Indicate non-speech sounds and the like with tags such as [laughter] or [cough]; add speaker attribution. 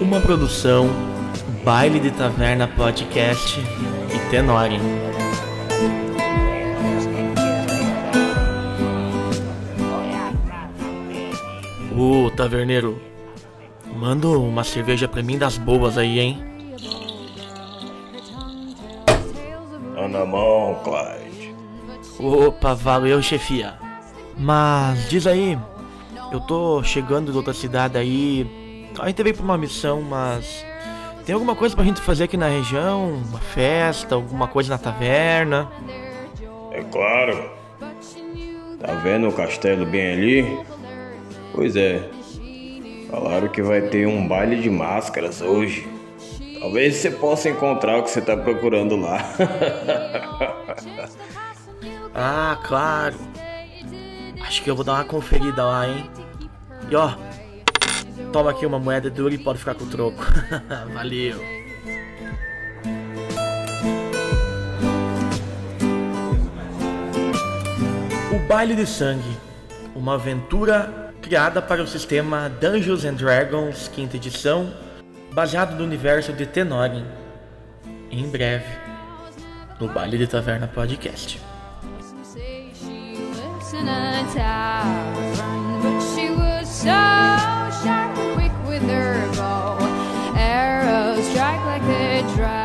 Speaker 1: Uma produção Baile de Taverna Podcast e Tenori. Ô, taverneiro, manda uma cerveja pra mim das boas aí, hein?
Speaker 2: Tá na mão, Clyde.
Speaker 1: Opa, valeu, chefia. Mas diz aí, eu tô chegando de outra cidade aí. A gente veio pra uma missão, mas tem alguma coisa pra gente fazer aqui na região? Uma festa, alguma coisa na taverna?
Speaker 2: É claro. Tá vendo o castelo bem ali? Pois é. Falaram que vai ter um baile de máscaras hoje. Talvez você possa encontrar o que você tá procurando lá. [laughs]
Speaker 1: Ah, claro. Acho que eu vou dar uma conferida lá, hein? E ó, toma aqui uma moeda dura e pode ficar com o troco. [laughs] Valeu. O Baile de Sangue, uma aventura criada para o sistema Dungeons and Dragons, quinta edição, baseado no universo de Tenorin. Em breve, no Baile de Taverna Podcast.
Speaker 3: drive.